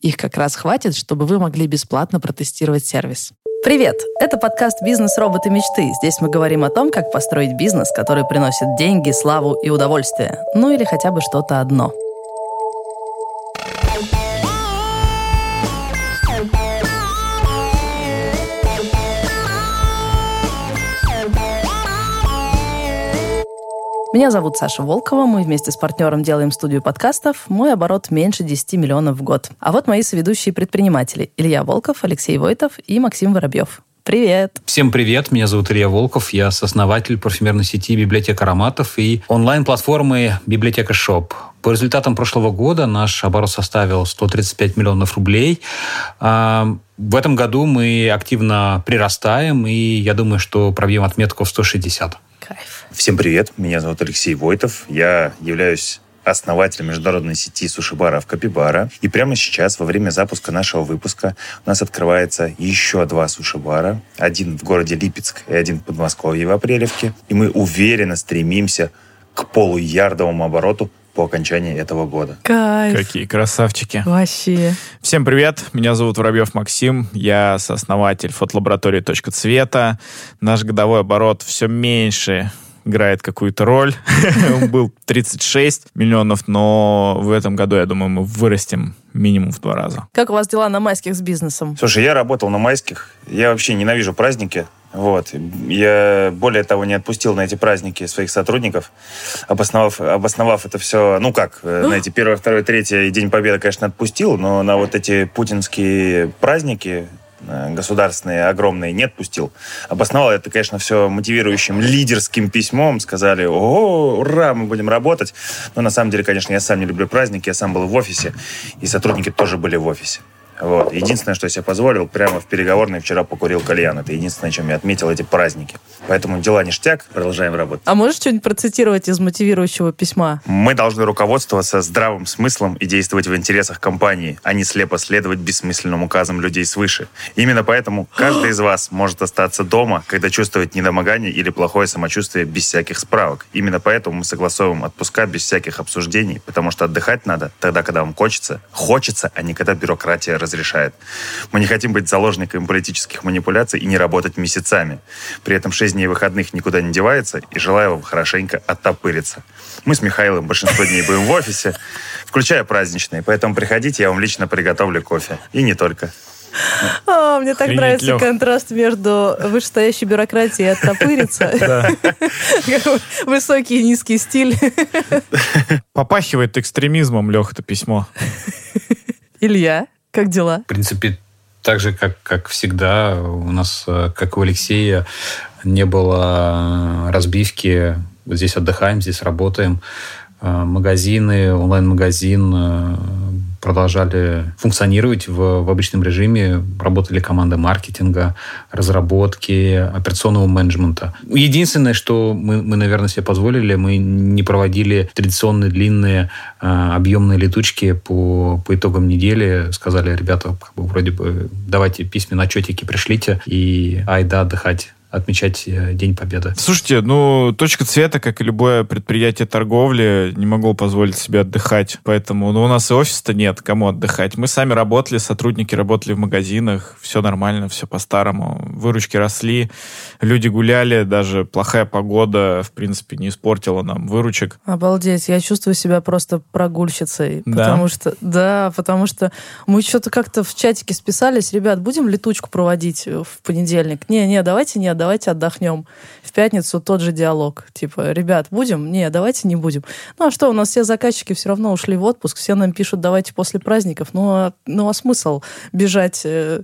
Их как раз хватит, чтобы вы могли бесплатно протестировать сервис. Привет! Это подкаст «Бизнес. Роботы. Мечты». Здесь мы говорим о том, как построить бизнес, который приносит деньги, славу и удовольствие. Ну или хотя бы что-то одно – Меня зовут Саша Волкова, мы вместе с партнером делаем студию подкастов. Мой оборот меньше 10 миллионов в год. А вот мои соведущие предприниматели. Илья Волков, Алексей Войтов и Максим Воробьев. Привет! Всем привет, меня зовут Илья Волков, я сооснователь парфюмерной сети «Библиотека ароматов» и онлайн-платформы «Библиотека Shop». По результатам прошлого года наш оборот составил 135 миллионов рублей. А, в этом году мы активно прирастаем, и я думаю, что пробьем отметку в 160. Кайф. Всем привет, меня зовут Алексей Войтов. Я являюсь основателем международной сети суши-баров Капибара. И прямо сейчас, во время запуска нашего выпуска, у нас открывается еще два суши-бара. Один в городе Липецк и один в Подмосковье в Апрелевке. И мы уверенно стремимся к полуярдовому обороту по окончании этого года. Кайф. Какие красавчики. Вообще. Всем привет, меня зовут Воробьев Максим, я сооснователь фотолаборатории «Точка цвета». Наш годовой оборот все меньше играет какую-то роль. Он был 36 миллионов, но в этом году, я думаю, мы вырастем минимум в два раза. Как у вас дела на майских с бизнесом? Слушай, я работал на майских. Я вообще ненавижу праздники. Вот. Я, более того, не отпустил на эти праздники своих сотрудников, обосновав, обосновав это все, ну как, э, на эти первое, второе, третье и День Победы, конечно, отпустил, но на вот эти путинские праздники Э, государственные огромные не отпустил. Обосновал это, конечно, все мотивирующим лидерским письмом. Сказали, о, ура, мы будем работать. Но на самом деле, конечно, я сам не люблю праздники, я сам был в офисе, и сотрудники тоже были в офисе. Вот. Единственное, что я себе позволил, прямо в переговорной вчера покурил кальян. Это единственное, чем я отметил эти праздники. Поэтому дела ништяк, продолжаем работать. А можешь что-нибудь процитировать из мотивирующего письма? Мы должны руководствоваться здравым смыслом и действовать в интересах компании, а не слепо следовать бессмысленным указам людей свыше. Именно поэтому каждый из вас может остаться дома, когда чувствует недомогание или плохое самочувствие без всяких справок. Именно поэтому мы согласовываем отпуска без всяких обсуждений, потому что отдыхать надо тогда, когда вам хочется. Хочется, а не когда бюрократия разрешает. Мы не хотим быть заложниками политических манипуляций и не работать месяцами. При этом 6 дней выходных никуда не девается, и желаю вам хорошенько оттопыриться. Мы с Михаилом большинство дней будем в офисе, включая праздничные, поэтому приходите, я вам лично приготовлю кофе. И не только. О, мне так Охренеть, нравится Лех. контраст между вышестоящей бюрократией и оттопыриться. Высокий и низкий стиль. Попахивает экстремизмом, Лех, это письмо. Илья? Как дела? В принципе, так же, как, как всегда, у нас, э, как у Алексея, не было разбивки. Здесь отдыхаем, здесь работаем. Э, магазины, онлайн-магазин э, продолжали функционировать в, в обычном режиме. Работали команды маркетинга, разработки, операционного менеджмента. Единственное, что мы, мы наверное, себе позволили, мы не проводили традиционные длинные э, объемные летучки по, по итогам недели. Сказали, ребята, как бы, вроде бы давайте письменные отчетики пришлите и айда отдыхать отмечать э, День Победы. Слушайте, ну, точка цвета, как и любое предприятие торговли, не могло позволить себе отдыхать. Поэтому ну, у нас и офиса-то нет, кому отдыхать. Мы сами работали, сотрудники работали в магазинах, все нормально, все по-старому. Выручки росли, люди гуляли, даже плохая погода, в принципе, не испортила нам выручек. Обалдеть, я чувствую себя просто прогульщицей. Да? Потому что, да, потому что мы что-то как-то в чатике списались, ребят, будем летучку проводить в понедельник? Не-не, давайте не давайте отдохнем. В пятницу тот же диалог. Типа, ребят, будем? Не, давайте не будем. Ну а что, у нас все заказчики все равно ушли в отпуск, все нам пишут, давайте после праздников. Ну а, ну, а смысл бежать э,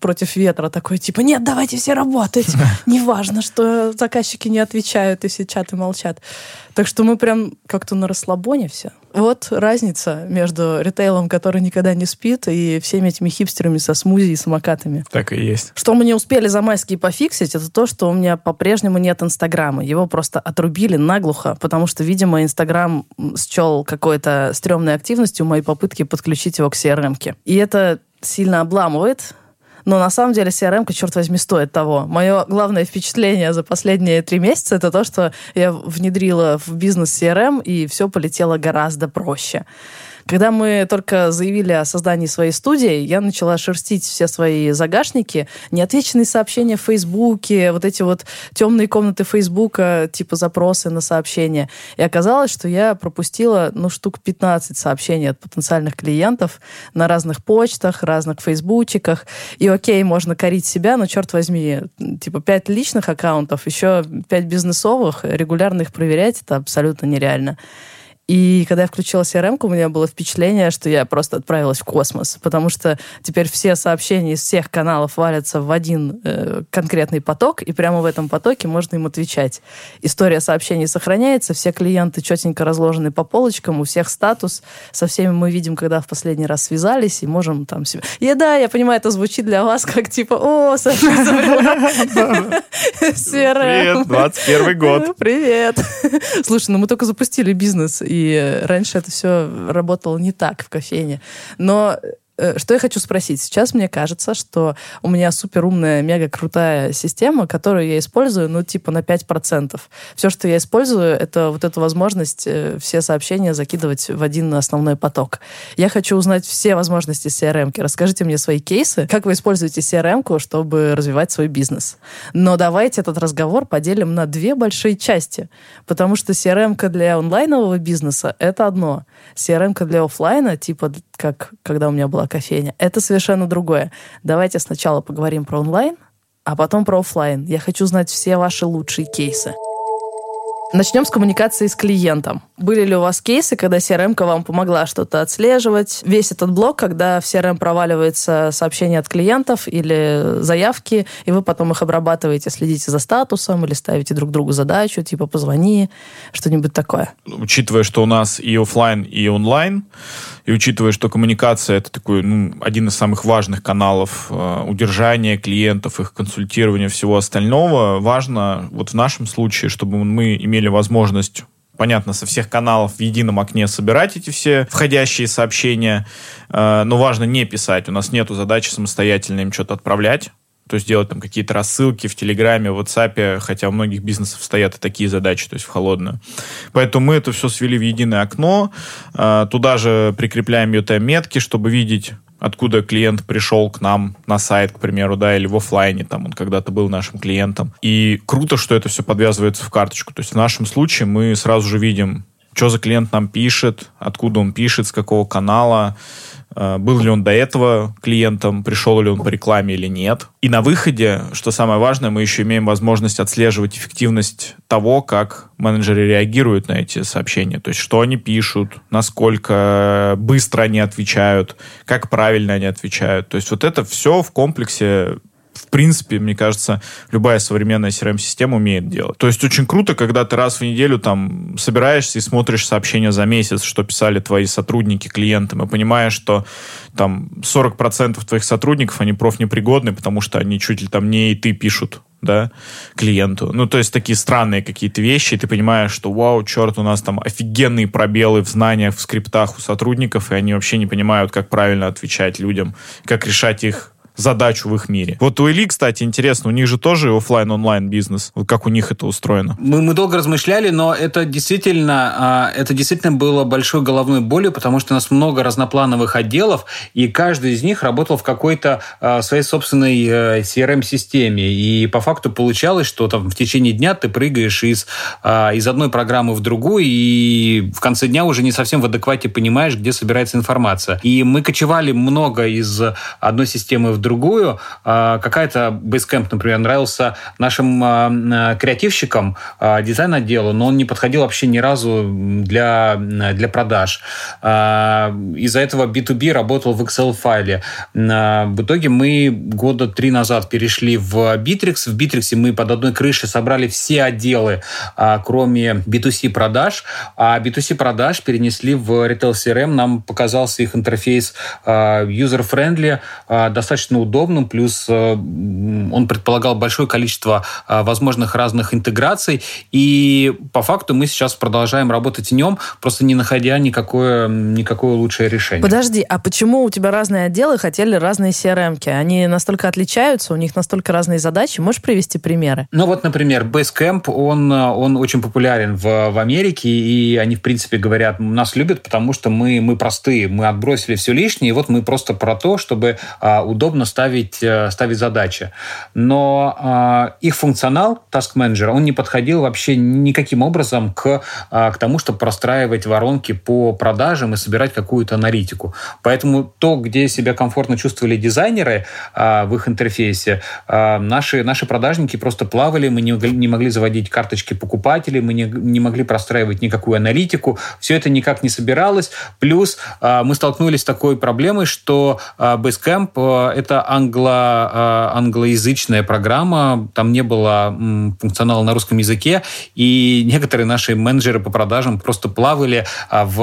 против ветра такой, типа, нет, давайте все работать. Неважно, что заказчики не отвечают и все чаты молчат. Так что мы прям как-то на расслабоне все. Вот разница между ритейлом, который никогда не спит, и всеми этими хипстерами со смузи и самокатами. Так и есть. Что мы не успели за майские пофиксить, это то, что у меня по-прежнему нет Инстаграма. Его просто отрубили наглухо, потому что, видимо, Инстаграм счел какой-то стрёмной активностью мои попытки подключить его к CRM-ке. И это сильно обламывает но на самом деле CRM, черт возьми, стоит того. Мое главное впечатление за последние три месяца это то, что я внедрила в бизнес CRM, и все полетело гораздо проще. Когда мы только заявили о создании своей студии, я начала шерстить все свои загашники, неотвеченные сообщения в Фейсбуке, вот эти вот темные комнаты Фейсбука, типа запросы на сообщения. И оказалось, что я пропустила, ну, штук 15 сообщений от потенциальных клиентов на разных почтах, разных фейсбучиках. И окей, можно корить себя, но, черт возьми, типа 5 личных аккаунтов, еще 5 бизнесовых, регулярно их проверять, это абсолютно нереально. И когда я включила CRM, у меня было впечатление, что я просто отправилась в космос, потому что теперь все сообщения из всех каналов валятся в один э, конкретный поток, и прямо в этом потоке можно им отвечать. История сообщений сохраняется, все клиенты четенько разложены по полочкам, у всех статус, со всеми мы видим, когда в последний раз связались, и можем там себе... И да, я понимаю, это звучит для вас как типа, о, Саша CRM. Привет, 21 год. Привет. Слушай, ну мы только запустили бизнес, и раньше это все работало не так в кофейне. Но что я хочу спросить? Сейчас мне кажется, что у меня супер умная, мега крутая система, которую я использую, ну, типа на 5%. Все, что я использую, это вот эту возможность э, все сообщения закидывать в один основной поток. Я хочу узнать все возможности CRM. -ки. Расскажите мне свои кейсы, как вы используете CRM, чтобы развивать свой бизнес. Но давайте этот разговор поделим на две большие части, потому что CRM для онлайнового бизнеса — это одно. CRM для офлайна, типа как когда у меня была кофейня. Это совершенно другое. Давайте сначала поговорим про онлайн, а потом про офлайн. Я хочу знать все ваши лучшие кейсы. Начнем с коммуникации с клиентом. Были ли у вас кейсы, когда CRM вам помогла что-то отслеживать? Весь этот блок, когда в CRM проваливается сообщение от клиентов или заявки, и вы потом их обрабатываете, следите за статусом или ставите друг другу задачу, типа позвони, что-нибудь такое. Учитывая, что у нас и офлайн, и онлайн, и учитывая, что коммуникация это такой ну, один из самых важных каналов э, удержания клиентов, их консультирования, всего остального, важно вот в нашем случае, чтобы мы имели возможность понятно, со всех каналов в едином окне собирать эти все входящие сообщения, э, но важно не писать. У нас нету задачи самостоятельно им что-то отправлять. То есть делать там какие-то рассылки в Телеграме, в WhatsApp, хотя у многих бизнесов стоят и такие задачи, то есть в холодную. Поэтому мы это все свели в единое окно. Э, туда же прикрепляем UTM-метки, чтобы видеть откуда клиент пришел к нам на сайт, к примеру, да, или в офлайне, там он когда-то был нашим клиентом. И круто, что это все подвязывается в карточку. То есть в нашем случае мы сразу же видим, что за клиент нам пишет, откуда он пишет, с какого канала, Э, был ли он до этого клиентом, пришел ли он по рекламе или нет. И на выходе, что самое важное, мы еще имеем возможность отслеживать эффективность того, как менеджеры реагируют на эти сообщения. То есть, что они пишут, насколько быстро они отвечают, как правильно они отвечают. То есть, вот это все в комплексе в принципе, мне кажется, любая современная CRM-система умеет делать. То есть очень круто, когда ты раз в неделю там собираешься и смотришь сообщения за месяц, что писали твои сотрудники клиентам, и понимаешь, что там 40% твоих сотрудников, они профнепригодны, потому что они чуть ли там не и ты пишут да, клиенту. Ну, то есть такие странные какие-то вещи, и ты понимаешь, что, вау, черт, у нас там офигенные пробелы в знаниях, в скриптах у сотрудников, и они вообще не понимают, как правильно отвечать людям, как решать их задачу в их мире. Вот у Или, кстати, интересно, у них же тоже офлайн онлайн бизнес. Вот как у них это устроено? Мы, мы долго размышляли, но это действительно, а, это действительно было большой головной болью, потому что у нас много разноплановых отделов, и каждый из них работал в какой-то а, своей собственной э, CRM-системе. И по факту получалось, что там в течение дня ты прыгаешь из, а, из одной программы в другую, и в конце дня уже не совсем в адеквате понимаешь, где собирается информация. И мы кочевали много из одной системы в другую. А, какая-то Basecamp, например, нравился нашим а, креативщикам, дизайн-отделу, но он не подходил вообще ни разу для, для продаж. Из-за этого B2B работал в Excel-файле. В итоге мы года три назад перешли в Bittrex. В Bittrex мы под одной крышей собрали все отделы, кроме B2C продаж. А B2C продаж перенесли в Retail CRM. Нам показался их интерфейс user-friendly, достаточно удобным, плюс э, он предполагал большое количество э, возможных разных интеграций, и по факту мы сейчас продолжаем работать в нем, просто не находя никакое, никакое лучшее решение. Подожди, а почему у тебя разные отделы хотели разные CRM-ки? Они настолько отличаются, у них настолько разные задачи? Можешь привести примеры? Ну вот, например, Basecamp, он, он очень популярен в, в Америке, и они, в принципе, говорят, нас любят, потому что мы, мы простые, мы отбросили все лишнее, и вот мы просто про то, чтобы а, удобно ставить, а, ставить задачи. Но а, их функционал, Task Manager, он не подходил вообще никаким образом к, а, к тому, чтобы простраивать воронки по продажам и собирать какую-то аналитику. Поэтому то, где себя комфортно чувствовали дизайнеры а, в их интерфейсе, наши, наши продажники просто плавали, мы не, не могли заводить карточки покупателей, мы не, не могли простраивать никакую аналитику, все это никак не собиралось. Плюс мы столкнулись с такой проблемой, что а, Basecamp это англо, англоязычная программа, там не было функционала на русском языке, и некоторые наши менеджеры по продажам просто плавали в,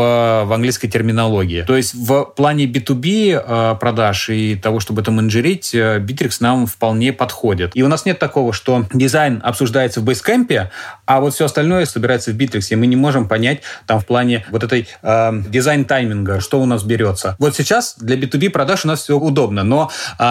в английской терминологии. То есть в плане B2B продаж и того, чтобы это менеджерить, Bittrex нам вполне подходит. И у нас нет такого, что дизайн обсуждается в Basecamp, а вот все остальное собирается в Bittrex, и мы не можем понять там в плане вот этой э, дизайн-тайминга, что у нас берется. Вот сейчас для B2B продаж у нас все удобно, но, э,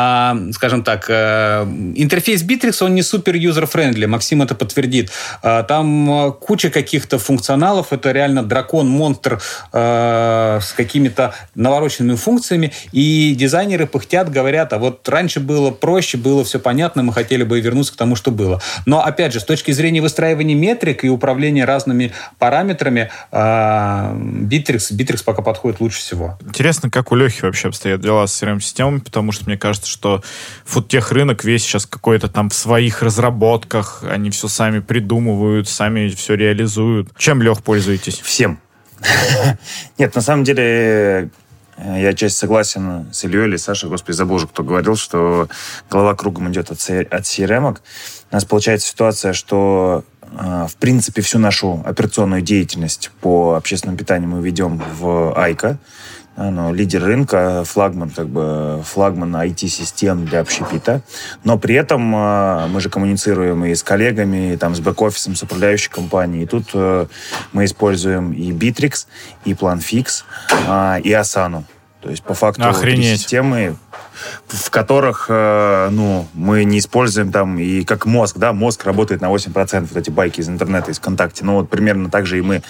скажем так, э, интерфейс Bitrix, он не супер user-friendly, Максим это подтвердит. Э, там э, куча каких-то функционалов, это реально дракон, монстр э, с какими-то навороченными функциями, и дизайнеры пыхтят, говорят, а вот раньше было проще, было все понятно, мы хотели бы вернуться к тому, что было. Но, опять же, с точки зрения выстраивания метрик и управления разными параметрами, э, Bitrix, Bitrix пока подходит лучше всего. Интересно, как у Лехи вообще обстоят дела с CRM-системами, потому что мне кажется, что фудтех рынок весь сейчас какой-то там в своих разработках, они все сами придумывают, сами все реализуют. Чем, Лех, пользуетесь? Всем. Нет, на самом деле, э, я часть согласен с Ильей или Сашей, господи, забыл уже, кто говорил, что голова кругом идет от, от CRM. У нас получается ситуация, что э, в принципе всю нашу операционную деятельность по общественному питанию мы ведем в Айка ну, лидер рынка, флагман, как бы, флагман IT-систем для общепита. Но при этом э, мы же коммуницируем и с коллегами, и там, с бэк-офисом, с управляющей компанией. И тут э, мы используем и Bittrex, и PlanFix, э, и Asana. То есть, по факту, Охренеть. системы в которых, э, ну, мы не используем там, и как мозг, да, мозг работает на 8%, вот эти байки из интернета, из ВКонтакте, ну, вот примерно так же и мы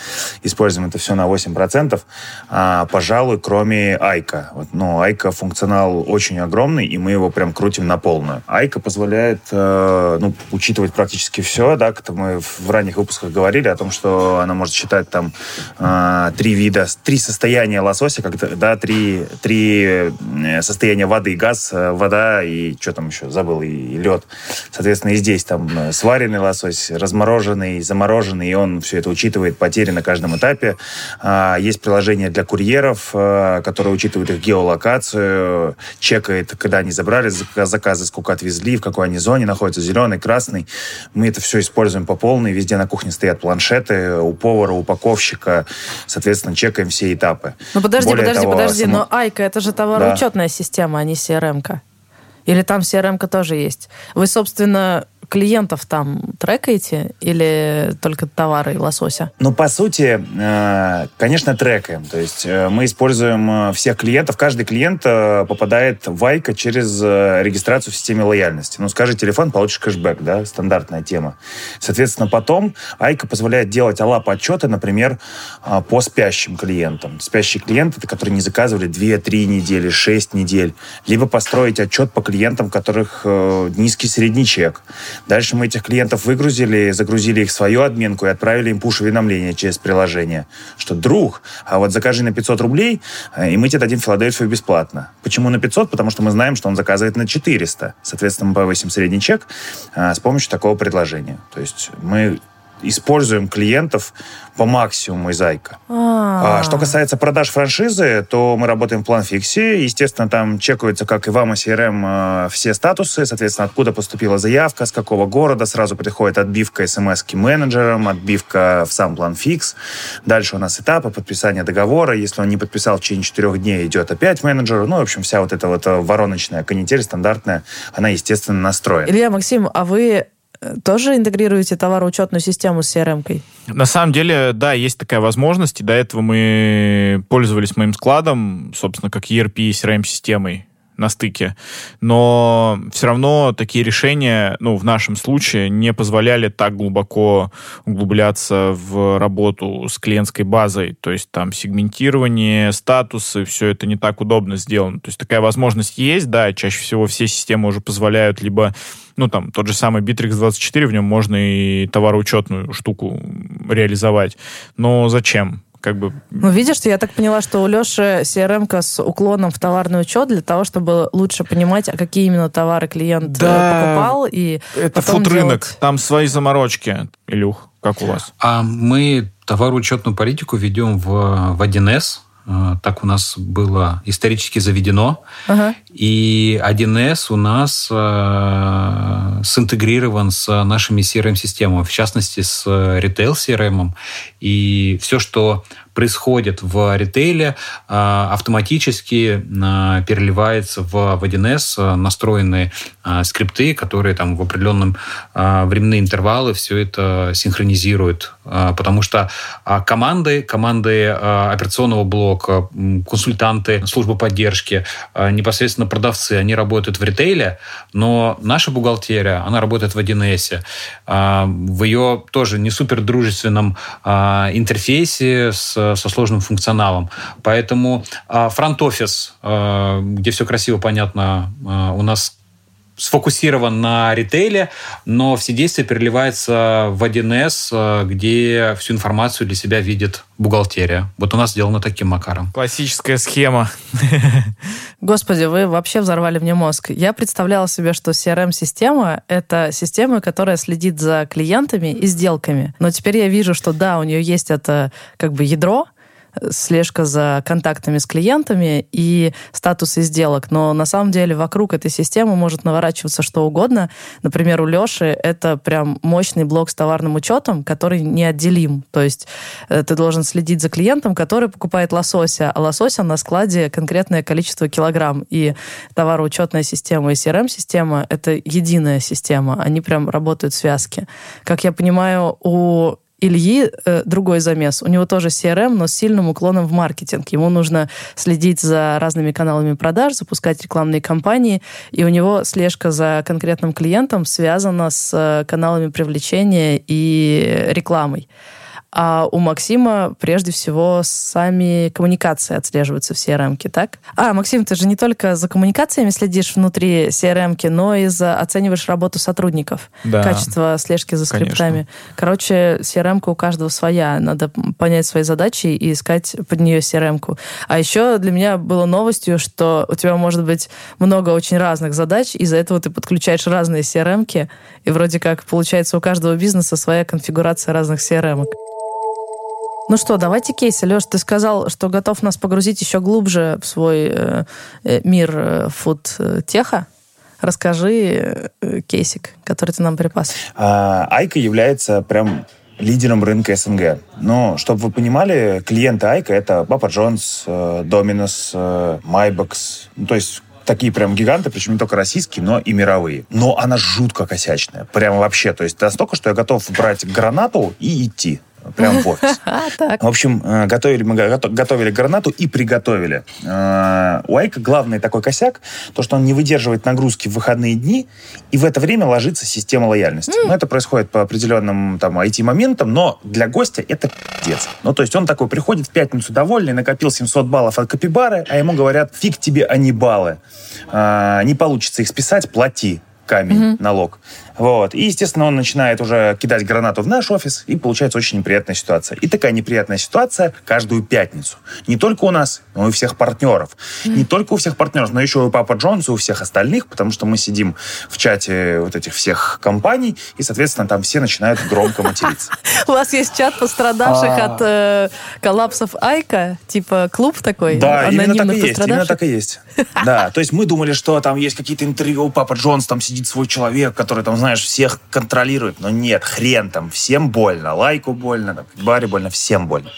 используем это все на 8%, а, пожалуй, кроме Айка. Вот, ну, Айка функционал очень огромный, и мы его прям крутим на полную. Айка позволяет, э, ну, учитывать практически все, да, как мы в ранних выпусках говорили о том, что она может считать там э, три вида, три состояния лосося, как, да, три, три э, состояния воды, газ, э, вода и что там еще, забыл, и, и лед. Соответственно, и здесь там э, сваренный лосось, размороженный, замороженный, и он все это учитывает, потери на каждом этапе. А, есть приложение для курьеров, а, которое учитывает их геолокацию, чекает, когда они забрали заказы, сколько отвезли, в какой они зоне находятся, зеленый, красный. Мы это все используем по полной, везде на кухне стоят планшеты у повара, упаковщика, соответственно, чекаем все этапы. Ну подожди, Более подожди, того, подожди, само... но Айка это же товароучетная да. система, а не CRM-ка. Или там CRM-ка тоже есть? Вы, собственно, клиентов там трекаете или только товары лосося? Ну, по сути, э, конечно, трекаем. То есть э, мы используем э, всех клиентов. Каждый клиент попадает в Айка через регистрацию в системе лояльности. Ну, скажи телефон, получишь кэшбэк, да, стандартная тема. Соответственно, потом Айка позволяет делать алап отчеты, например, по спящим клиентам. Спящие клиенты, это которые не заказывали 2-3 недели, 6 недель. Либо построить отчет по клиентам, у которых низкий средний чек. Дальше мы этих клиентов выгрузили, загрузили их в свою админку и отправили им пуш-уведомления через приложение, что друг, а вот закажи на 500 рублей, э, и мы тебе дадим Филадельфию бесплатно. Почему на 500? Потому что мы знаем, что он заказывает на 400. Соответственно, мы повысим средний чек а, с помощью такого предложения. То есть мы используем клиентов по максимуму из Айка. А. А, что касается продаж франшизы, то мы работаем в планфиксе. Естественно, там чекаются, как и вам, и CRM, э, все статусы, соответственно, откуда поступила заявка, с какого города. Сразу приходит отбивка смс менеджерам, отбивка в сам планфикс. Дальше у нас этапы подписания договора. Если он не подписал в течение четырех дней, идет опять менеджеру. Ну, в общем, вся вот эта вот э, вороночная канитель стандартная, она, естественно, настроена. Илья, Максим, а вы тоже интегрируете товароучетную систему с CRM-кой? На самом деле, да, есть такая возможность. И до этого мы пользовались моим складом, собственно, как ERP и CRM-системой на стыке. Но все равно такие решения, ну, в нашем случае, не позволяли так глубоко углубляться в работу с клиентской базой. То есть там сегментирование, статусы, все это не так удобно сделано. То есть такая возможность есть, да, чаще всего все системы уже позволяют либо ну, там, тот же самый Bittrex24, в нем можно и товароучетную штуку реализовать. Но зачем? Как бы... Ну, видишь, я так поняла, что у Леши CRM с уклоном в товарный учет для того, чтобы лучше понимать, а какие именно товары клиент э, да, покупал. И это фуд-рынок, делать... там свои заморочки, Илюх, как у вас? А мы товароучетную политику ведем в, в 1С, э, так у нас было исторически заведено. Ага. И 1С у нас э, синтегрирован с нашими CRM-системами, в частности, с ритейл CRM. И все, что происходит в ритейле, а, автоматически а, переливается в 1С а, настроенные скрипты, которые там в определенном временные интервалы все это синхронизируют. Потому что команды, команды операционного блока, консультанты, службы поддержки, непосредственно продавцы, они работают в ритейле, но наша бухгалтерия, она работает в 1С. В ее тоже не супер дружественном интерфейсе с со сложным функционалом. Поэтому фронт-офис, а, где все красиво, понятно, а, у нас сфокусирован на ритейле, но все действия переливаются в 1С, а, где всю информацию для себя видит бухгалтерия. Вот у нас сделано таким макаром. Классическая схема. Господи, вы вообще взорвали мне мозг. Я представляла себе, что CRM-система — это система, которая следит за клиентами и сделками. Но теперь я вижу, что да, у нее есть это как бы ядро, слежка за контактами с клиентами и статусы сделок. Но на самом деле вокруг этой системы может наворачиваться что угодно. Например, у Леши это прям мощный блок с товарным учетом, который неотделим. То есть э, ты должен следить за клиентом, который покупает лосося, а лосося на складе конкретное количество килограмм. И товароучетная система и CRM-система — это единая система. Они прям работают в связке. Как я понимаю, у Ильи э, другой замес. У него тоже CRM, но с сильным уклоном в маркетинг. Ему нужно следить за разными каналами продаж, запускать рекламные кампании, и у него слежка за конкретным клиентом связана с э, каналами привлечения и рекламой. А у Максима прежде всего сами коммуникации отслеживаются в CRM, так? А, Максим, ты же не только за коммуникациями следишь внутри CRM, но и за оцениваешь работу сотрудников, да, качество слежки за скриптами. Конечно. Короче, CRM у каждого своя. Надо понять свои задачи и искать под нее CRM. -ку. А еще для меня было новостью, что у тебя может быть много очень разных задач, из-за этого ты подключаешь разные CRM, и вроде как получается у каждого бизнеса своя конфигурация разных CRM. -ок. Ну что, давайте кейсы. Леш, ты сказал, что готов нас погрузить еще глубже в свой э, э мир э, фуд-теха. Расскажи э, кейсик, который ты нам припас. А, Айка является прям лидером рынка СНГ. Но, чтобы вы понимали, клиенты iiko — это Papa John's, Domino's, MYBOX. Ну, то есть такие прям гиганты, причем не только российские, но и мировые. Но она жутко косячная. Прям вообще. То есть настолько, что я готов брать гранату и идти прямо в офис. В общем, э, готовили мы готовили гранату и приготовили. Э, у iiko главный такой косяк, то, что он не выдерживает нагрузки в выходные дни, и в это время ложится система лояльности. Mm. Ну, это происходит по определенным там IT-моментам, но для гостя это пиздец. Ну, то есть он такой приходит в пятницу довольный, накопил 700 баллов от Капибары, а ему говорят, фиг тебе, а не баллы. Э, не получится их списать, плати камень, mm-hmm. налог. Вот. И, естественно, он начинает уже кидать гранату в наш офис, и получается очень неприятная ситуация. И такая неприятная ситуация каждую пятницу. Не только у нас, но и у всех партнеров. Не только у всех партнеров, но еще и у Папа Джонса, и у всех остальных, потому что мы сидим в чате вот этих всех компаний, и, соответственно, там все начинают громко материться. У вас есть чат пострадавших а. от э, коллапсов Айка, типа клуб такой? Да, именно так и есть. Именно так и есть. Да, то есть мы думали, что там есть какие-то интервью, у Папа Джонс там сидит свой человек, который там, знаешь, всех контролирует. Но нет, хрен там, всем больно. Лайку больно, там, Баре больно, всем больно.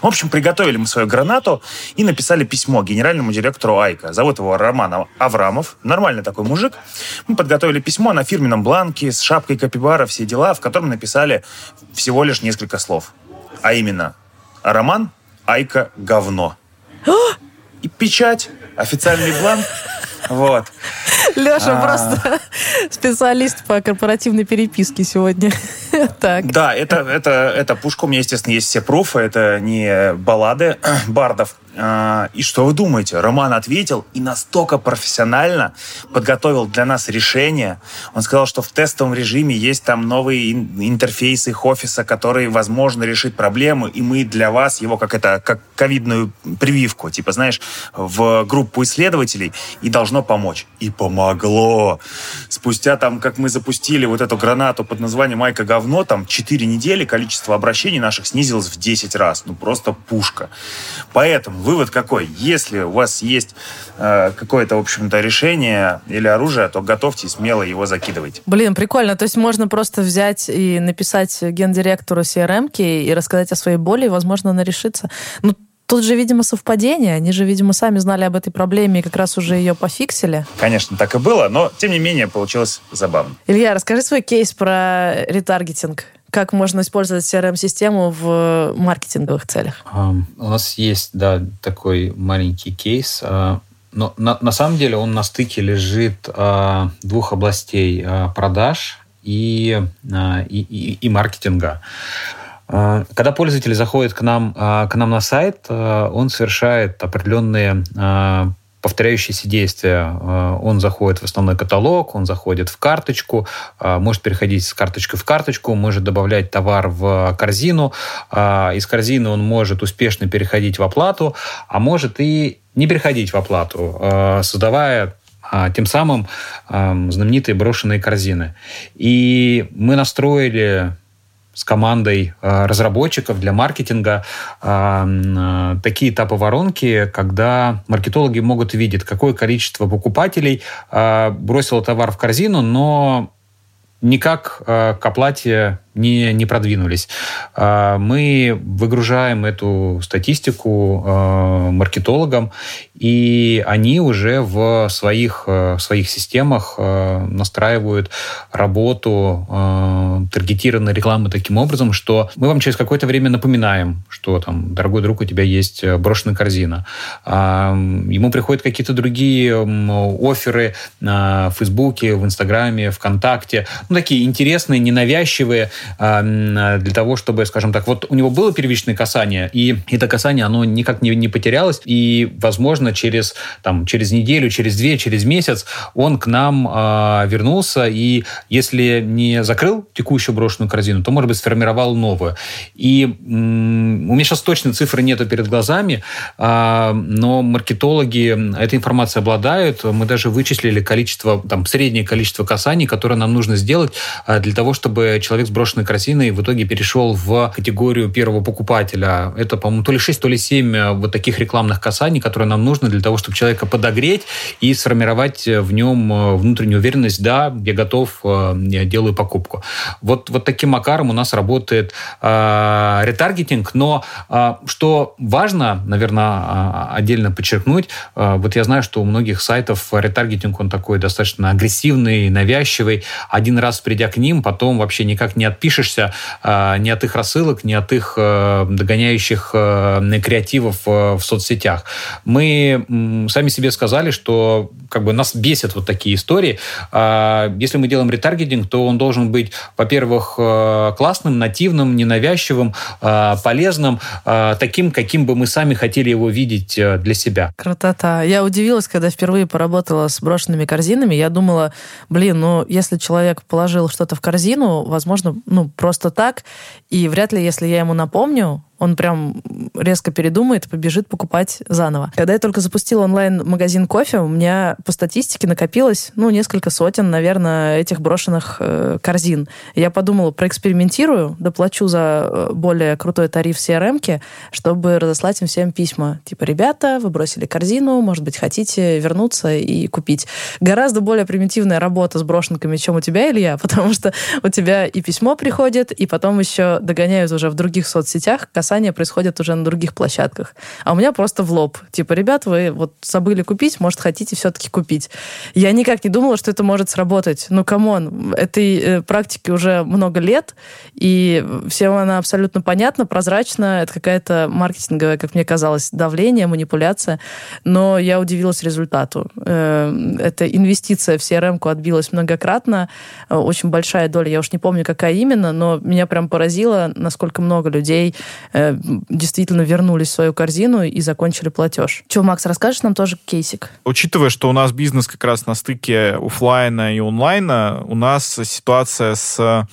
В общем, приготовили мы свою гранату и написали письмо генеральному директору Айка. Зовут его Роман Аврамов. Нормальный такой мужик. Мы подготовили письмо на фирменном бланке с шапкой капибара, все дела, в котором написали всего лишь несколько слов. А именно, Роман Айка говно. И печать, официальный бланк. Вот. Леша а... просто специалист по корпоративной переписке сегодня. так. Да, это, это, это пушка. У меня, естественно, есть все пруфы. Это не баллады бардов. А, и что вы думаете? Роман ответил и настолько профессионально подготовил для нас решение. Он сказал, что в тестовом режиме есть там новые интерфейсы их офиса, которые, возможно, решить проблемы, и мы для вас его как это, как ковидную прививку, типа, знаешь, в группу исследователей, и должно помочь. И помогло. Спустя там, как мы запустили вот эту гранату под названием «Майка говно», там 4 недели количество обращений наших снизилось в 10 раз. Ну, просто пушка. Поэтому вывод какой? Если у вас есть э, какое-то, в общем-то, решение или оружие, то готовьте смело его закидывать. Блин, прикольно. То есть можно просто взять и написать гендиректору CRM и рассказать о своей боли, и, возможно, она решится. Ну, Тут же, видимо, совпадение. Они же, видимо, сами знали об этой проблеме и как раз уже ее пофиксили. Конечно, так и было, но, тем не менее, получилось забавно. Илья, расскажи свой кейс про ретаргетинг как можно использовать CRM-систему в маркетинговых целях? У нас есть, да, такой маленький кейс. Uh, но на, на самом деле он на стыке лежит uh, двух областей uh, продаж и, и, и, и маркетинга. Когда пользователь заходит к нам, к нам на сайт, он совершает определенные повторяющиеся действия. Э, он заходит в основной каталог, он заходит в карточку, э, может переходить с карточки в карточку, может добавлять товар в корзину. Э, из корзины он может успешно переходить в оплату, а может и не переходить в оплату, создавая тем самым знаменитые брошенные корзины. И мы настроили с командой э, разработчиков для маркетинга. Э, э, такие этапы воронки, когда маркетологи могут видеть, какое количество покупателей бросило товар в корзину, но никак к оплате не, не продвинулись. Мы выгружаем эту статистику маркетологам, и они уже в своих, в своих системах настраивают работу таргетированной рекламы таким образом, что мы вам через какое-то время напоминаем, что там, дорогой друг, у тебя есть брошенная корзина. Ему приходят какие-то другие оферы в Фейсбуке, в Инстаграме, ВКонтакте. Ну, такие интересные, ненавязчивые, для того, чтобы, скажем так, вот у него было первичное касание, и это касание, оно никак не, не потерялось, и, возможно, через, там, через неделю, через две, через месяц он к нам э, вернулся, и если не закрыл текущую брошенную корзину, то, может быть, сформировал новую. И м- у меня сейчас точно цифры нету перед глазами, э, но маркетологи этой информацией обладают. Мы даже вычислили количество, там, среднее количество касаний, которое нам нужно сделать э, для того, чтобы человек с брошенной корзиной в итоге перешел в категорию первого покупателя. Это, по-моему, то ли 6, то ли 7 э, вот таких рекламных касаний, которые нам нужны для того, чтобы человека подогреть и сформировать в нем э, внутреннюю уверенность, да, я готов, э, я делаю покупку. Вот, вот таким макаром у нас работает э, ретаргетинг, но э, что важно, наверное, отдельно подчеркнуть, э, вот я знаю, что у многих сайтов ретаргетинг, он такой достаточно агрессивный, навязчивый. Один раз придя к ним, потом вообще никак не, от, отпишешься ни от их рассылок, ни от их догоняющих креативов в соцсетях. Мы сами себе сказали, что как бы нас бесят вот такие истории. Если мы делаем ретаргетинг, то он должен быть, во-первых, классным, нативным, ненавязчивым, полезным, таким, каким бы мы сами хотели его видеть для себя. Крутота. Я удивилась, когда впервые поработала с брошенными корзинами. Я думала, блин, ну, если человек положил что-то в корзину, возможно, ну, просто так, и вряд ли, если я ему напомню, он прям резко передумает и побежит покупать заново. Когда я только запустила онлайн-магазин кофе, у меня по статистике накопилось, ну, несколько сотен, наверное, этих брошенных э, корзин. Я подумала, проэкспериментирую, доплачу за э, более крутой тариф CRM, чтобы разослать им всем письма. Типа, ребята, вы бросили корзину, может быть, хотите вернуться и купить. Гораздо более примитивная работа с брошенками, чем у тебя, Илья, потому что у тебя и письмо приходит, и потом еще догоняют уже в других соцсетях, касания происходят уже на других площадках. А у меня просто в лоб. Типа, ребят, вы вот забыли купить, может, хотите все-таки купить. Я никак не думала, что это может сработать. Ну, come on, этой э, практике уже много лет, и всем она абсолютно понятна, прозрачна. Это какая-то маркетинговая, как мне казалось, давление, манипуляция. Но я удивилась результату. Э, эта инвестиция в CRM-ку отбилась многократно. Э, очень большая доля, я уж не помню, какая именно, но меня прям поразило, насколько много людей Э, действительно вернулись в свою корзину и закончили платеж. Че, Макс, расскажешь нам тоже кейсик? Учитывая, что у нас бизнес как раз на стыке офлайна и онлайна, у нас ситуация с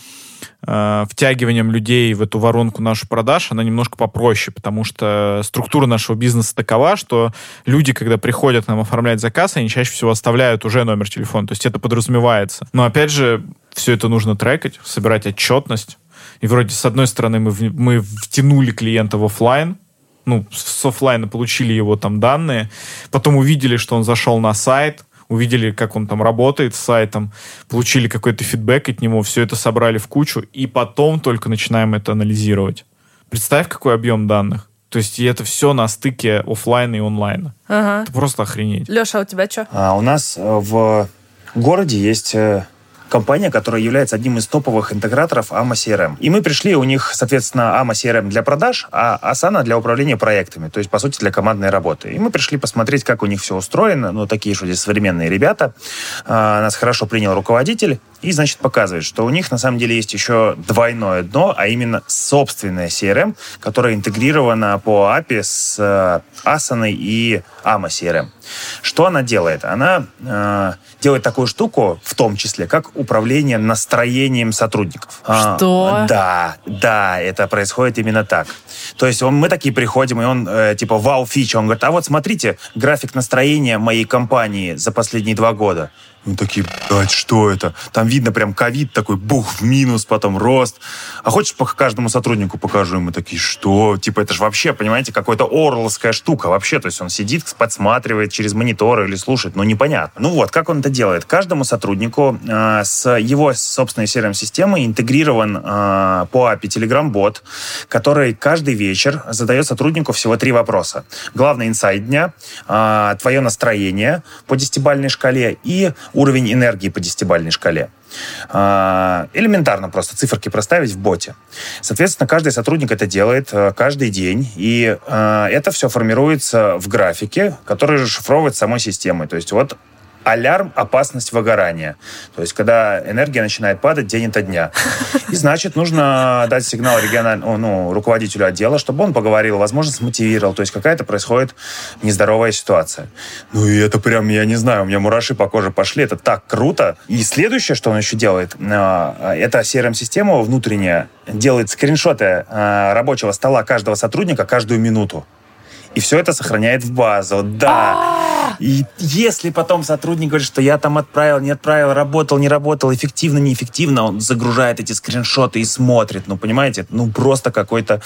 э, втягиванием людей в эту воронку нашу продаж, она немножко попроще, потому что структура нашего бизнеса такова, что люди, когда приходят к нам оформлять заказ, они чаще всего оставляют уже номер телефона, то есть это подразумевается. Но опять же, все это нужно трекать, собирать отчетность, и вроде с одной стороны мы, в, мы втянули клиента в офлайн, ну, с офлайна получили его там данные, потом увидели, что он зашел на сайт, увидели, как он там работает с сайтом, получили какой-то фидбэк от него, все это собрали в кучу, и потом только начинаем это анализировать. Представь, какой объем данных. То есть и это все на стыке офлайна и онлайна. Ага. Это просто охренеть. Леша, а у тебя что? А, у нас э, в городе есть э, компания, которая является одним из топовых интеграторов AMA CRM. И мы пришли, у них, соответственно, AMA CRM для продаж, а Asana для управления проектами, то есть, по сути, для командной работы. И мы пришли посмотреть, как у них все устроено. Ну, такие что здесь современные ребята. А, нас хорошо принял руководитель и, значит, показывает, что у них на самом деле есть еще двойное дно, а именно собственное CRM, которое интегрировано по API с э, Asana и AMA CRM. Что она делает? Она э, делает такую штуку, в том числе, как управление настроением сотрудников. А, Что? А, да, да, это происходит именно так. То есть он, мы такие приходим, и он э, типа вау фича, он говорит, а вот смотрите, график настроения моей компании за последние два года. Мы такие, блядь, что это? Там видно прям ковид такой, бух, в минус, потом рост. А хочешь, по каждому сотруднику покажу? И мы такие, что? Типа, это же вообще, понимаете, какая-то орловская штука вообще. То есть он сидит, подсматривает через мониторы или слушает, но непонятно. Ну вот, как он это делает? Каждому сотруднику э, с его собственной CRM-системой интегрирован э, по API Telegram-бот, который каждый вечер задает сотруднику всего три вопроса. Главный инсайт дня, э, твое настроение по десятибальной шкале и уровень энергии по десятибальной шкале. А, элементарно просто циферки проставить в боте. Соответственно, каждый сотрудник это делает э, каждый день, и э, это все формируется в графике, который расшифровывает самой системой. То есть вот алярм опасность выгорания. То есть, когда энергия начинает падать день ото дня. И, значит, нужно дать сигнал региональному, ну, руководителю отдела, чтобы он поговорил, возможно, смотивировал. То есть, какая-то происходит нездоровая ситуация. Ну, и это прям, я не знаю, у меня мураши по коже пошли. Это так круто. И следующее, что он еще делает, а, это CRM-система внутренняя делает скриншоты а, рабочего стола каждого сотрудника каждую минуту. И все это сохраняет в базу. Да. А! И если потом сотрудник говорит, что я там отправил, не отправил, работал, не работал, эффективно, неэффективно, он загружает эти скриншоты и смотрит. Ну, понимаете, ну просто какой-то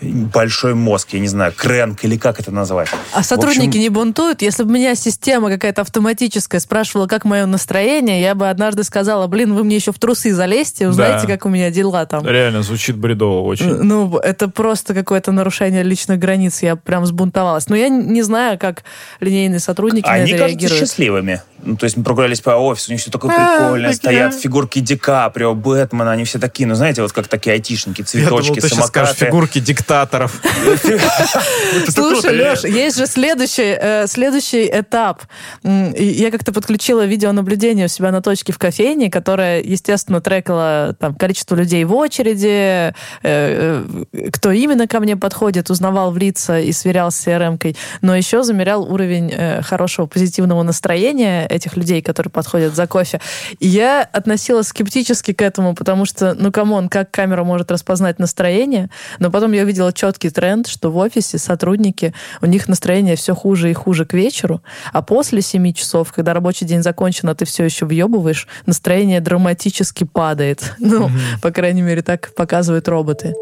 большой мозг, я не знаю, кренк или как это назвать. А сотрудники общем... не бунтуют? Если бы меня система какая-то автоматическая спрашивала, как мое настроение, я бы однажды сказала, блин, вы мне еще в трусы залезьте, узнаете, да. как у меня дела там. Реально, звучит бредово очень. Ну, это просто какое-то нарушение личных границ. Я прям сбунтовалась. Но я не знаю, как линейные сотрудники Они на это реагируют. счастливыми. ну, то есть мы прогулялись по офису, у них все такое А, прикольное, окей. стоят фигурки Ди Каприо, Бэтмена, они все такие, ну, знаете, вот как такие айтишники, Я цветочки, думал, ты сейчас скажешь самокаты. фигурки диктаторов. Слушай, Леш, есть же следующий, э, следующий этап. Я как-то подключила видеонаблюдение у себя на точке в кофейне, которое, естественно, трекало там, количество людей в очереди, э, э, кто именно ко мне подходит, узнавал в лица и сверял с CRM-кой, но еще замерял уровень э, хорошего позитивного настроения этих людей, которые подходят за кофе. И я относилась скептически к этому, потому что, ну, come on, как камера может распознать настроение? Но потом я увидела четкий тренд, что в офисе сотрудники, у них настроение все хуже и хуже к вечеру, а после 7 часов, когда рабочий день закончен, а ты все еще въебываешь, настроение драматически падает. Ну, по крайней мере, так показывают роботы.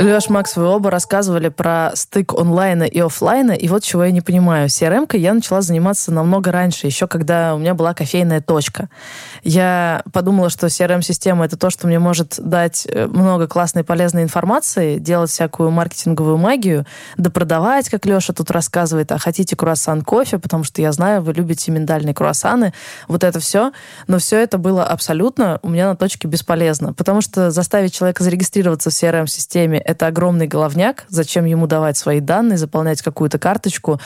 Леш, Макс, вы оба рассказывали про стык онлайна и оффлайна, и вот чего я не понимаю. CRM-кой я начала заниматься намного раньше, еще когда у меня была кофейная точка. Я подумала, что CRM-система — это то, что мне может дать э, много классной полезной информации, делать всякую маркетинговую магию, да продавать, как Леша тут рассказывает, а хотите круассан кофе, потому что я знаю, вы любите миндальные круассаны, вот это все. Но все это было абсолютно у меня на точке бесполезно, потому что заставить человека зарегистрироваться в CRM-системе это огромный головняк. Зачем ему давать свои данные, заполнять какую-то карточку,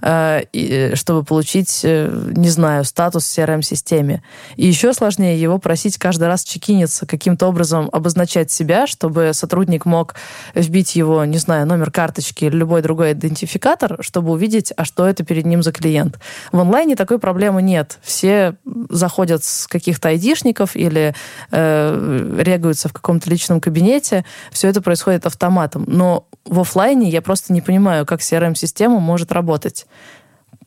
э, и, чтобы получить, э, не знаю, статус в CRM-системе. И еще сложнее его просить каждый раз чекиниться, каким-то образом обозначать себя, чтобы сотрудник мог вбить его, не знаю, номер карточки или любой другой идентификатор, чтобы увидеть, а что это перед ним за клиент. В онлайне такой проблемы нет. Все заходят с каких-то айдишников или э, регаются в каком-то личном кабинете. Все это происходит автоматом. Но в оффлайне я просто не понимаю, как CRM-система может работать.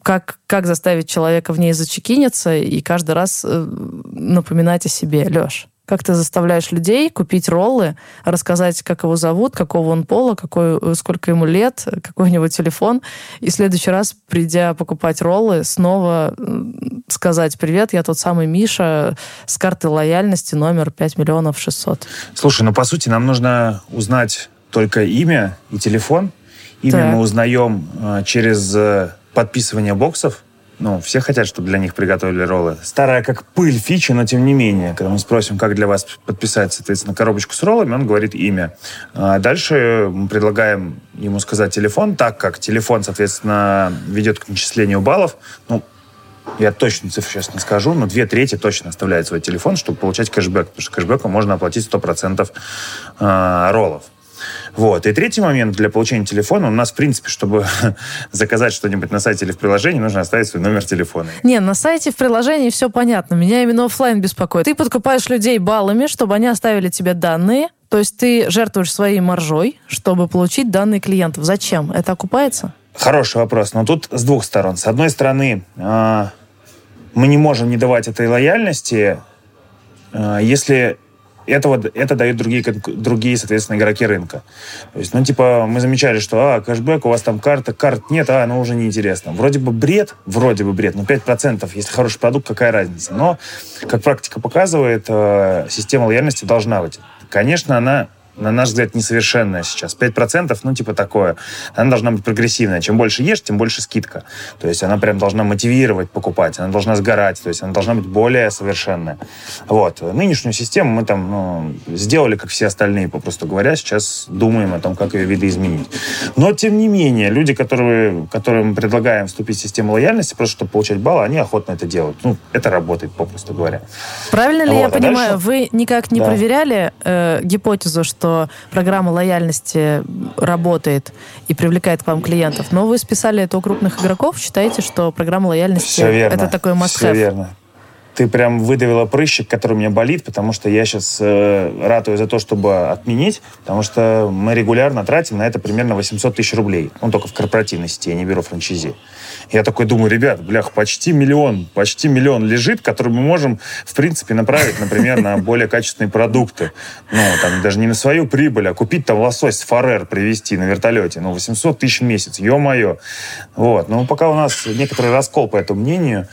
Как, как заставить человека в ней зачекиниться и каждый раз э, напоминать о себе. Леш, как ты заставляешь людей купить роллы, рассказать, как его зовут, какого он пола, какой, э, сколько ему лет, какой у него телефон, и в следующий раз, придя покупать роллы, снова сказать «Привет, я тот самый Миша с карты лояльности номер 5 миллионов 600». Слушай, ну, по сути, нам нужно узнать только имя и телефон. Имя Так. мы узнаем э, через э, подписывание боксов. Ну, все хотят, чтобы для них приготовили роллы. Старая как пыль фича, но тем не менее. Когда мы спросим, как для вас подписать, соответственно, коробочку с роллами, он говорит имя. А дальше мы предлагаем ему сказать телефон, так как телефон, соответственно, ведет к начислению баллов. Ну, я точно цифру сейчас не скажу, но две трети точно оставляют свой телефон, чтобы получать кэшбэк, потому что кэшбэком можно оплатить 100% э, роллов. Вот. И третий момент для получения телефона у нас, в принципе, чтобы заказать что-нибудь на сайте или в приложении, нужно оставить свой номер телефона. Не, на сайте, в приложении все понятно. Меня именно оффлайн беспокоит. Ты подкупаешь людей баллами, чтобы они оставили тебе данные. То есть ты жертвуешь своей маржой, чтобы получить данные клиентов. Зачем? Это окупается? Хороший вопрос, но тут с двух сторон. С одной стороны, э, мы не можем не давать этой лояльности, э, если этого, это дают другие, другие, соответственно, игроки рынка. То есть, ну, типа, мы замечали, что, а, кэшбэк, у вас там карта, карт нет, а, ну, уже неинтересно. Вроде бы бред, вроде бы бред, но 5%, если хороший продукт, какая разница? Но, как практика показывает, э, система лояльности должна быть. Конечно, она на наш взгляд, несовершенная сейчас. 5%, ну, типа такое. Она должна быть прогрессивная. Чем больше ешь, тем больше скидка. То есть она прям должна мотивировать покупать, она должна сгорать, то есть она должна быть более совершенная. Вот. Нынешнюю систему мы там ну, сделали, как все остальные, попросту говоря. Сейчас думаем о том, как ее видоизменить. Но, тем не менее, люди, которые, которым мы предлагаем вступить в систему лояльности, просто чтобы получать баллы, они охотно это делают. Ну, это работает, попросту говоря. Правильно ли Вот, я а понимаю, дальше- вы никак не Да. проверяли э, гипотезу, что программа лояльности работает и привлекает к вам клиентов, но вы списали это у крупных игроков, считаете, что программа лояльности это такой must Все верно. Ты прям выдавила прыщик, который у меня болит, потому что я сейчас э, ратую за то, чтобы отменить, потому что мы регулярно тратим на это примерно 800 тысяч рублей. Ну, только в корпоративной сети, я не беру франчизи. Я такой думаю, ребят, блях, почти миллион, почти миллион лежит, который мы можем, в принципе, направить, например, на более качественные продукты. Ну, там, даже не на свою прибыль, а купить там лосось фарер привезти на вертолете. Ну, 800 тысяч в месяц, ё-моё. Вот. Но пока у нас некоторый раскол по этому мнению,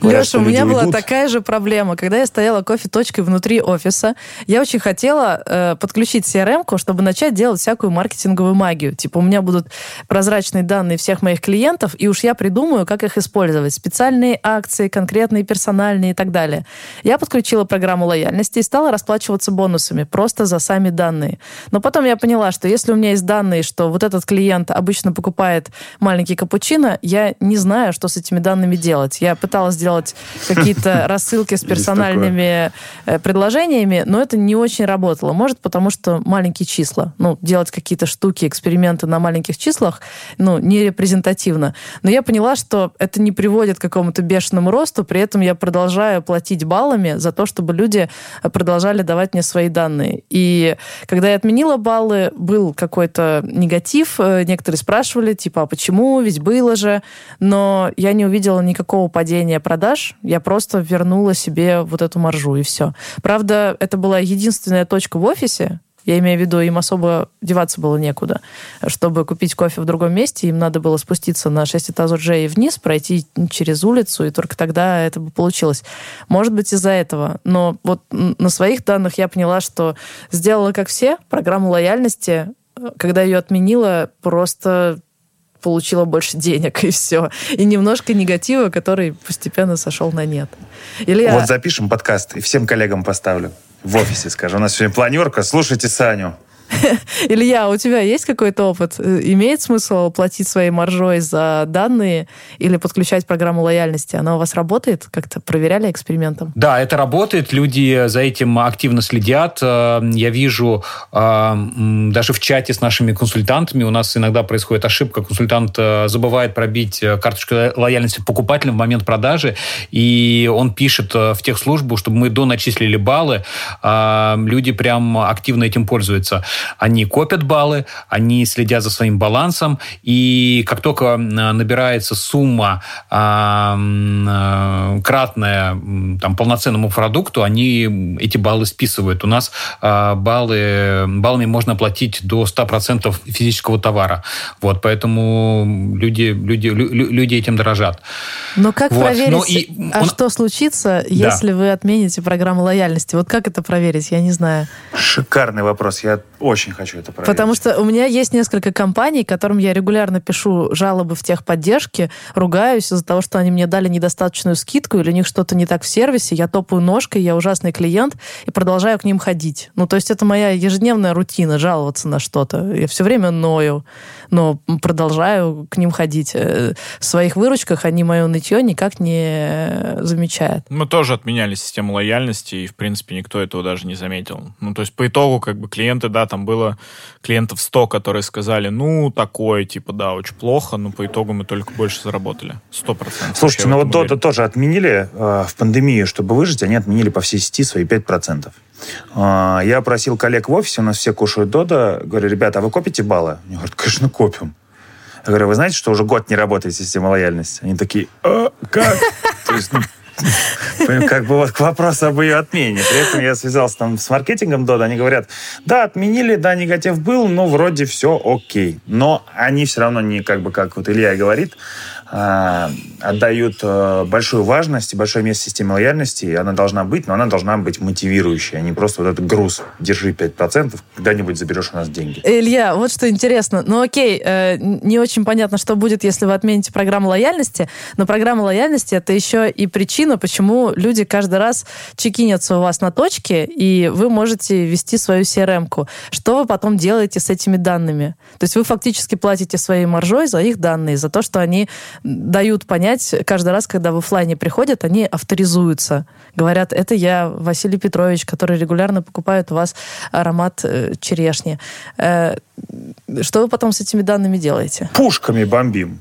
Говорят, Леша, у меня была такая же проблема. Когда я стояла кофе-точкой внутри офиса, я очень хотела э, подключить CRM-ку, чтобы начать делать всякую маркетинговую магию. Типа у меня будут прозрачные данные всех моих клиентов, и уж я придумаю, как их использовать. Специальные акции, конкретные, персональные и так далее. Я подключила программу лояльности и стала расплачиваться бонусами просто за сами данные. Но потом я поняла, что если у меня есть данные, что вот этот клиент обычно покупает маленький капучино, я не знаю, что с этими данными делать. Я пыталась сделать делать какие-то рассылки с персональными э, предложениями, но это не очень работало. Может, потому что маленькие числа. Ну, делать какие-то штуки, эксперименты на маленьких числах, ну, не репрезентативно. Но я поняла, что это не приводит к какому-то бешеному росту, при этом я продолжаю платить баллами за то, чтобы люди продолжали давать мне свои данные. И когда я отменила баллы, был какой-то негатив. Э, некоторые спрашивали, типа, а почему? Ведь было же. Но я не увидела никакого падения продаж продаж, я просто вернула себе вот эту маржу, и все. Правда, это была единственная точка в офисе, я имею в виду, им особо деваться было некуда. Чтобы купить кофе в другом месте, им надо было спуститься на 6 этажей вниз, пройти через улицу, и только тогда это бы получилось. Может быть, из-за этого. Но вот на своих данных я поняла, что сделала как все, программу лояльности, когда ее отменила, просто получила больше денег, и все. И немножко негатива, который постепенно сошел на нет. Или вот запишем подкаст и всем коллегам поставлю. В офисе скажу. У нас сегодня планерка. Слушайте Саню. Илья, у тебя есть какой-то опыт? Имеет смысл платить своей маржой за данные или подключать программу лояльности? Она у вас работает? Как-то проверяли экспериментом? Да, это работает. Люди за этим активно следят. Э, я вижу э, даже в чате с нашими консультантами у нас иногда происходит ошибка. Консультант э, забывает пробить карточку лояльности покупателям в момент продажи, и он пишет в техслужбу, чтобы мы доначислили баллы. Люди прям активно этим пользуются. Они копят баллы, они следят за своим балансом, и как только набирается сумма э, кратная там, полноценному продукту, они эти баллы списывают. У нас э, баллы, баллами можно платить до 100% физического товара. Вот, поэтому люди, люди, люди этим дорожат. Но как вот. проверить, Но и... а он... что случится, если да. вы отмените программу лояльности? Вот как это проверить? Я не знаю. Шикарный вопрос. Я очень хочу это проверить. Потому что у меня есть несколько компаний, которым я регулярно пишу жалобы в техподдержке, ругаюсь из-за того, что они мне дали недостаточную скидку или у них что-то не так в сервисе, я топаю ножкой, я ужасный клиент и продолжаю к ним ходить. Ну, то есть это моя ежедневная рутина, жаловаться на что-то. Я все время ною, но продолжаю к ним ходить. Э, в своих выручках они мое нытье никак не замечают. Мы тоже отменяли систему лояльности, и, в принципе, никто этого даже не заметил. Ну, то есть по итогу, как бы, клиенты, да, там было клиентов 100, которые сказали, ну, такое, типа, да, очень плохо, но по итогу мы только больше заработали. 100%. Слушайте, ну вот Дота тоже отменили э, в пандемию, чтобы выжить, они отменили по всей сети свои 5%. Э, я просил коллег в офисе, у нас все кушают Дота, говорю, ребята, а вы копите баллы? Они говорят, конечно, копим. Я говорю, вы знаете, что уже год не работает система лояльности? Они такие, а, как? То есть, ну, как бы вот к вопросу об ее отмене. При этом я связался там с маркетингом Дода, они говорят, да, отменили, да, негатив был, но вроде все окей. Но они все равно не, как бы, как вот Илья говорит, а, отдают э, большую важность и большое место системе лояльности. И она должна быть, но она должна быть мотивирующей, а не просто вот этот груз «держи 5%, когда-нибудь заберешь у нас деньги». Илья, вот что интересно. Ну окей, э, не очень понятно, что будет, если вы отмените программу лояльности, но программа лояльности — это еще и причина, почему люди каждый раз чекинятся у вас на точке, и вы можете вести свою CRM-ку. Что вы потом делаете с этими данными? То есть вы фактически платите своей маржой за их данные, за то, что они дают понять каждый раз, когда в офлайне приходят, они авторизуются. Говорят, это я, Василий Петрович, который регулярно покупает у вас аромат э, черешни. Э, что вы потом с этими данными делаете? Пушками бомбим.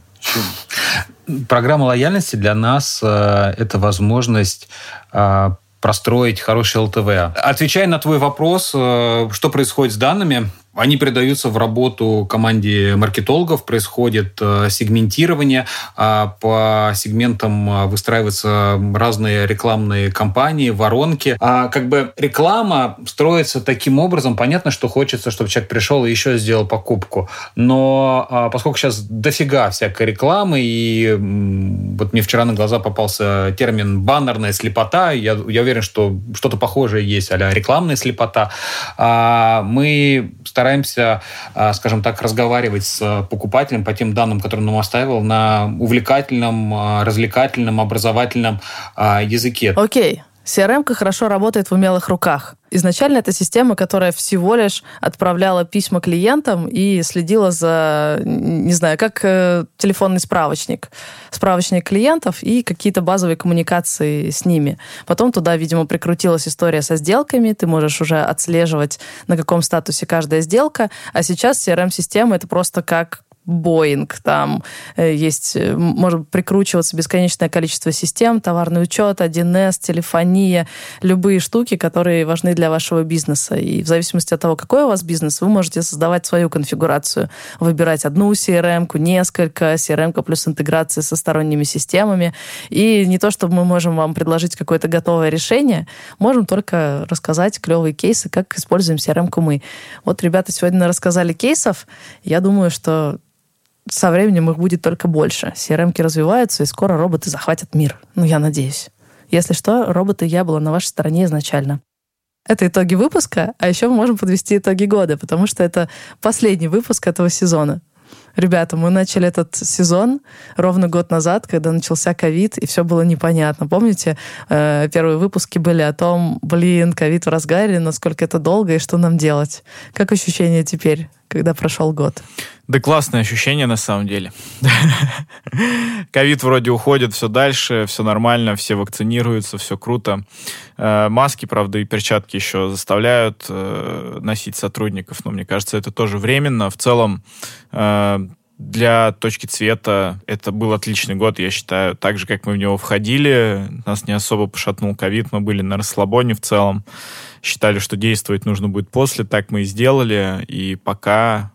Программа лояльности для нас э, это возможность э, простроить хороший ЛТВ. Отвечая на твой вопрос, э, что происходит с данными, Они передаются в работу команде маркетологов, происходит э, сегментирование, а по сегментам э, выстраиваются разные рекламные кампании, воронки. А как бы реклама строится таким образом, понятно, что хочется, чтобы человек пришел и еще сделал покупку. Но а, поскольку сейчас дофига всякой рекламы, и вот мне вчера на глаза попался термин «баннерная слепота», я, я уверен, что что-то похожее есть, а рекламная слепота, а, мы стараемся, а, скажем так, разговаривать с покупателем по тем данным, которые он нам оставил, на увлекательном, а, развлекательном, образовательном языке. Окей. CRM хорошо работает в умелых руках. Изначально это система, которая всего лишь отправляла письма клиентам и следила за, не знаю, как э, телефонный справочник. Справочник клиентов и какие-то базовые коммуникации с ними. Потом туда, видимо, прикрутилась история со сделками. Ты можешь уже отслеживать, на каком статусе каждая сделка. А сейчас CRM-система это просто как Боинг, там э, есть, э, может прикручиваться бесконечное количество систем, товарный учет, 1С, телефония, любые штуки, которые важны для вашего бизнеса. И в зависимости от того, какой у вас бизнес, вы можете создавать свою конфигурацию, выбирать одну CRM-ку, несколько, CRM плюс интеграция со сторонними системами. И не то, чтобы мы можем вам предложить какое-то готовое решение, можем только рассказать клевые кейсы, как используем CRM-ку мы. Вот ребята сегодня рассказали кейсов. Я думаю, что со временем их будет только больше. CRM-ки развиваются, и скоро роботы захватят мир. Ну, я надеюсь. Если что, роботы я была на вашей стороне изначально. Это итоги выпуска, а еще мы можем подвести итоги года, потому что это последний выпуск этого сезона. Ребята, мы начали этот сезон ровно год назад, когда начался ковид, и все было непонятно. Помните, э, первые выпуски были о том, блин, ковид в разгаре, насколько это долго и что нам делать. Как ощущения теперь, когда прошел год? Да классное ощущение на самом деле. Ковид вроде уходит все дальше, все нормально, все вакцинируются, все круто. Э, маски, правда, и перчатки еще заставляют э, носить сотрудников, но мне кажется, это тоже временно. В целом, э, для точки цвета это был отличный год, я считаю. Так же, как мы в него входили, нас не особо пошатнул ковид, мы были на расслабоне в целом. Считали, что действовать нужно будет после, так мы и сделали. И пока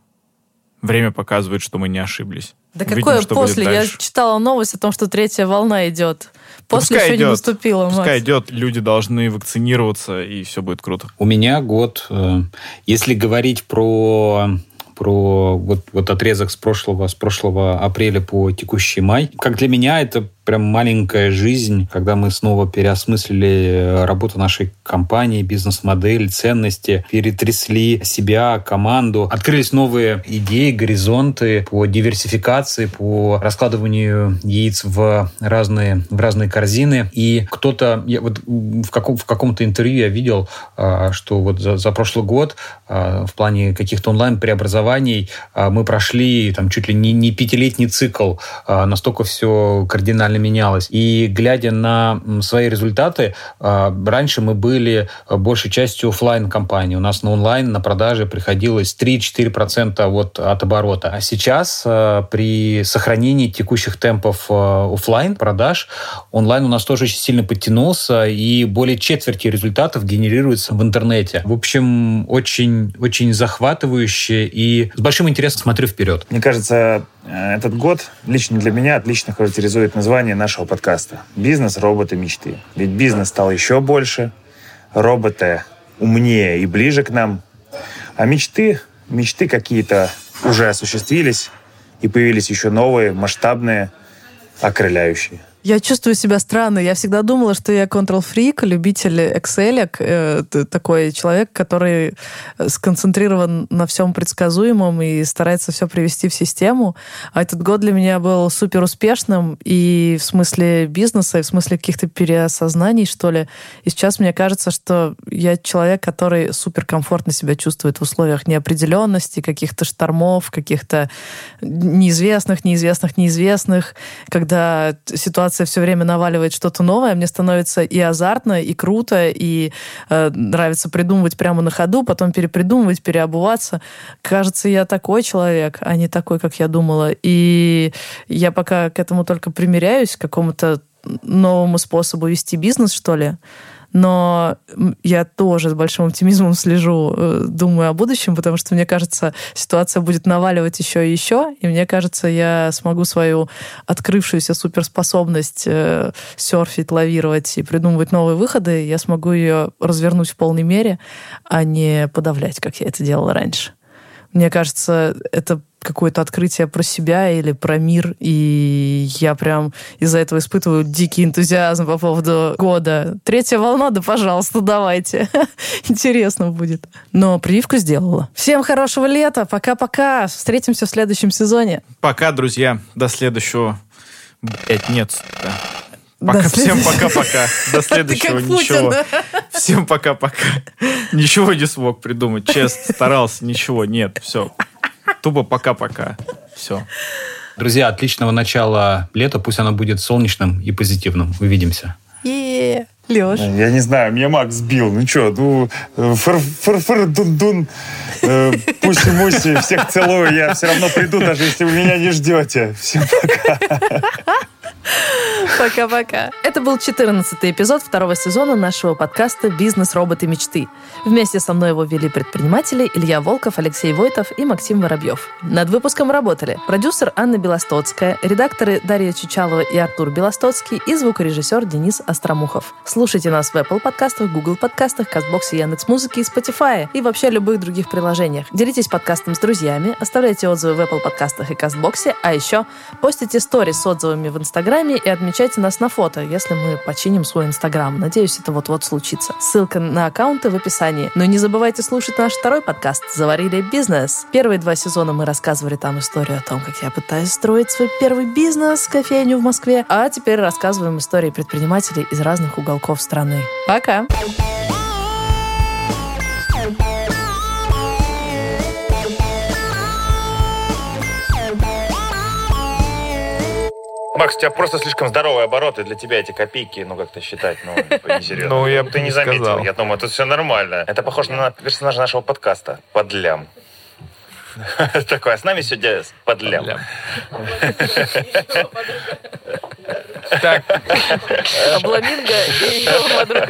время показывает, что мы не ошиблись. Да Увидим, какое после? Я читала новость о том, что третья волна идет. После пускай еще идет, не наступила. Пускай Макс. идет, люди должны вакцинироваться, и все будет круто. У меня год, э, если говорить про про вот, вот отрезок с прошлого, с прошлого апреля по текущий май. Как для меня это прям маленькая жизнь, когда мы снова переосмыслили э, работу нашей компании, бизнес-модель, ценности, перетрясли себя, команду, открылись новые идеи, горизонты по диверсификации, по раскладыванию яиц в разные, в разные корзины. И кто-то, я вот в, каком, в каком-то интервью я видел, а, что вот за, за прошлый год а, в плане каких-то онлайн-преобразований а, мы прошли там чуть ли не, не пятилетний цикл, настолько все кардинально кардинально менялось. И глядя на свои результаты, а, раньше мы были а, большей частью офлайн компании. У нас на онлайн, на продаже приходилось 3-4% вот от оборота. А сейчас а, при сохранении текущих темпов офлайн продаж, онлайн у нас тоже очень сильно подтянулся, и более четверти результатов генерируется в интернете. В общем, очень, очень захватывающе и с большим интересом смотрю вперед. Мне кажется, этот год лично для меня отлично характеризует название название нашего подкаста. Бизнес, роботы, мечты. Ведь бизнес стал еще больше, роботы умнее и ближе к нам. А мечты, мечты какие-то уже осуществились, и появились еще новые, масштабные, окрыляющие. Я чувствую себя странно. Я всегда думала, что я control-фрик, любитель Excel, э, такой человек, который сконцентрирован на всем предсказуемом и старается все привести в систему. А этот год для меня был супер успешным и в смысле бизнеса, и в смысле каких-то переосознаний, что ли. И сейчас мне кажется, что я человек, который супер комфортно себя чувствует в условиях неопределенности, каких-то штормов, каких-то неизвестных, неизвестных, неизвестных, когда ситуация ситуация все время наваливает что-то новое, мне становится и азартно, и круто, и э, нравится придумывать прямо на ходу, потом перепридумывать, переобуваться. Кажется, я такой человек, а не такой, как я думала. И я пока к этому только примеряюсь, к какому-то новому способу вести бизнес, что ли. Но я тоже с большим оптимизмом слежу, э, думаю о будущем, потому что, мне кажется, ситуация будет наваливать еще и еще, и мне кажется, я смогу свою открывшуюся суперспособность э, серфить, лавировать и придумывать новые выходы, я смогу ее развернуть в полной мере, а не подавлять, как я это делала раньше. Мне кажется, это какое-то открытие про себя или про мир, и я прям из-за этого испытываю дикий энтузиазм по поводу года. Третья волна, да пожалуйста, давайте. Интересно будет. Но прививку сделала. Всем хорошего лета, пока-пока. Встретимся в следующем сезоне. Пока, друзья. До следующего. Блять, нет. Пока, До всем пока-пока. До следующего ничего. Всем пока-пока. Ничего не смог придумать, честно. Старался, ничего, нет, все. Тупо пока-пока. Все. Друзья, отличного начала лета. Пусть оно будет солнечным и позитивным. Увидимся. е Леш. Я не знаю, меня Макс сбил. Ну что, ну, фыр-фыр-дун-дун, э, пуси-муси, всех целую. Я все равно приду, даже если вы меня не ждете. Всем пока. Пока-пока. Это был 14 эпизод второго сезона нашего подкаста «Бизнес. Роботы. Мечты». Вместе со мной его вели предприниматели Илья Волков, Алексей Войтов и Максим Воробьев. Над выпуском работали продюсер Анна Белостоцкая, редакторы Дарья Чучалова и Артур Белостоцкий и звукорежиссер Денис Остромухов. Слушайте нас в Apple подкастах, Google подкастах, Казбоксе, Яндекс.Музыке и Spotify и вообще любых других приложениях. Делитесь подкастом с друзьями, оставляйте отзывы в Apple подкастах и Казбоксе, а еще постите сторис с отзывами в Инстаграме и отмечайте нас на фото, если мы починим свой Инстаграм. Надеюсь, это вот-вот случится. Ссылка на аккаунты в описании. Но не забывайте слушать наш второй подкаст «Заварили бизнес». Первые два сезона мы рассказывали там историю о том, как я пытаюсь строить свой первый бизнес, кофейню в Москве. А теперь рассказываем истории предпринимателей из разных уголков страны. Пока! Макс, у тебя просто слишком здоровые обороты для тебя эти копейки, ну как-то считать, ну, несерьезно. Ну, я Ты не заметил, я думаю, тут все нормально. Это похоже на персонажа нашего подкаста, подлям. Такое, а с нами сегодня подлям. Так. Обламинго и его подруга.